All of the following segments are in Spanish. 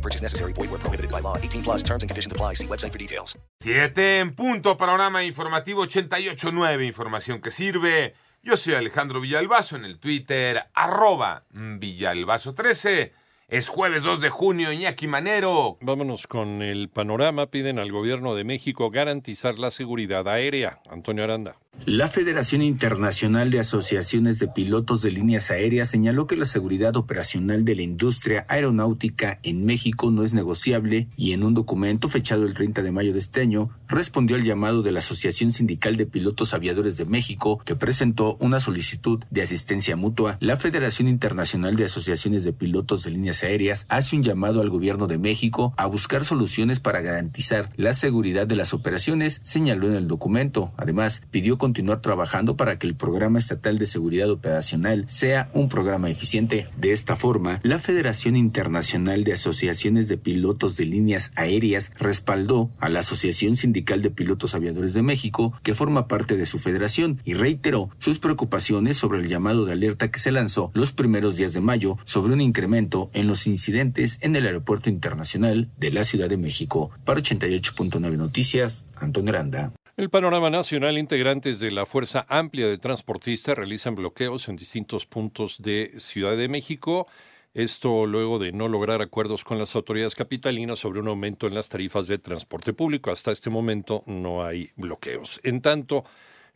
No purchase necessary. Void where prohibited by law. 18 plus terms and conditions apply. See website for details. Siete en punto, panorama informativo 88.9, información que sirve. Yo soy Alejandro Villalbazo en el Twitter, arroba Villalbazo13. Es jueves 2 de junio, Iñaki Manero. Vámonos con el panorama. Piden al gobierno de México garantizar la seguridad aérea. Antonio Aranda. La Federación Internacional de Asociaciones de Pilotos de Líneas Aéreas señaló que la seguridad operacional de la industria aeronáutica en México no es negociable y en un documento fechado el 30 de mayo de este año respondió al llamado de la Asociación Sindical de Pilotos Aviadores de México que presentó una solicitud de asistencia mutua. La Federación Internacional de Asociaciones de Pilotos de Líneas Aéreas hace un llamado al gobierno de México a buscar soluciones para garantizar la seguridad de las operaciones, señaló en el documento. Además, pidió continuar trabajando para que el Programa Estatal de Seguridad Operacional sea un programa eficiente. De esta forma, la Federación Internacional de Asociaciones de Pilotos de Líneas Aéreas respaldó a la Asociación Sindical de Pilotos Aviadores de México, que forma parte de su federación, y reiteró sus preocupaciones sobre el llamado de alerta que se lanzó los primeros días de mayo sobre un incremento en los incidentes en el Aeropuerto Internacional de la Ciudad de México. Para 88.9 Noticias, Antonio Aranda. El panorama nacional, integrantes de la Fuerza Amplia de Transportistas realizan bloqueos en distintos puntos de Ciudad de México. Esto luego de no lograr acuerdos con las autoridades capitalinas sobre un aumento en las tarifas de transporte público. Hasta este momento no hay bloqueos. En tanto,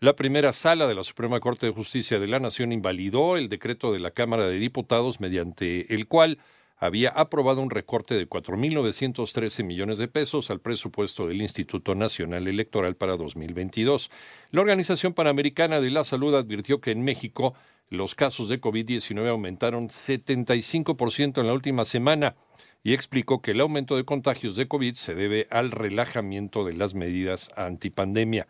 la primera sala de la Suprema Corte de Justicia de la Nación invalidó el decreto de la Cámara de Diputados mediante el cual había aprobado un recorte de 4.913 millones de pesos al presupuesto del Instituto Nacional Electoral para 2022. La Organización Panamericana de la Salud advirtió que en México los casos de COVID-19 aumentaron 75% en la última semana y explicó que el aumento de contagios de COVID se debe al relajamiento de las medidas antipandemia.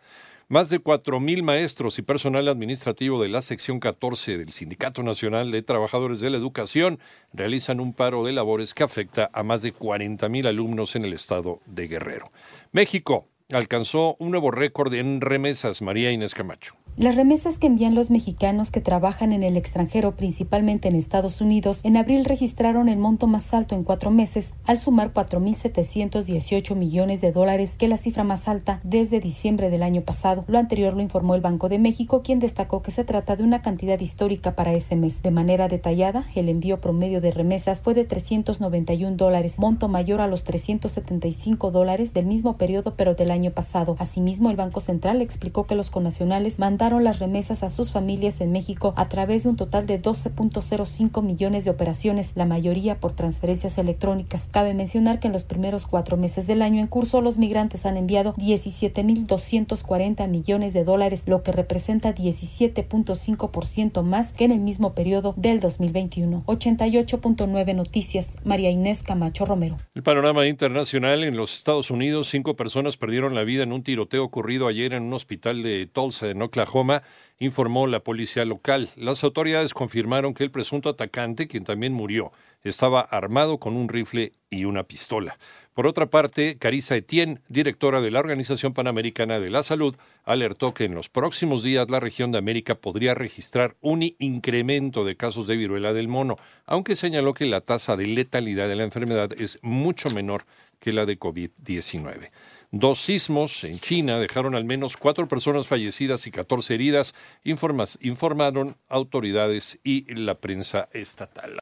Más de 4.000 maestros y personal administrativo de la sección 14 del Sindicato Nacional de Trabajadores de la Educación realizan un paro de labores que afecta a más de 40.000 alumnos en el estado de Guerrero. México alcanzó un nuevo récord en remesas, María Inés Camacho. Las remesas que envían los mexicanos que trabajan en el extranjero, principalmente en Estados Unidos, en abril registraron el monto más alto en cuatro meses, al sumar 4.718 millones de dólares, que es la cifra más alta desde diciembre del año pasado. Lo anterior lo informó el Banco de México, quien destacó que se trata de una cantidad histórica para ese mes. De manera detallada, el envío promedio de remesas fue de 391 dólares, monto mayor a los 375 dólares del mismo periodo, pero del año pasado. Asimismo, el Banco Central explicó que los conacionales mandaron las remesas a sus familias en México a través de un total de 12.05 millones de operaciones, la mayoría por transferencias electrónicas. Cabe mencionar que en los primeros cuatro meses del año en curso los migrantes han enviado 17.240 millones de dólares, lo que representa 17.5% más que en el mismo periodo del 2021. 88.9 Noticias, María Inés Camacho Romero. El panorama internacional en los Estados Unidos, cinco personas perdieron la vida en un tiroteo ocurrido ayer en un hospital de Tulsa, en Oklahoma, informó la policía local. Las autoridades confirmaron que el presunto atacante, quien también murió, estaba armado con un rifle y una pistola. Por otra parte, Carissa Etienne, directora de la Organización Panamericana de la Salud, alertó que en los próximos días la región de América podría registrar un incremento de casos de viruela del mono, aunque señaló que la tasa de letalidad de la enfermedad es mucho menor que la de COVID-19. Dos sismos en China dejaron al menos cuatro personas fallecidas y 14 heridas, informaron autoridades y la prensa estatal.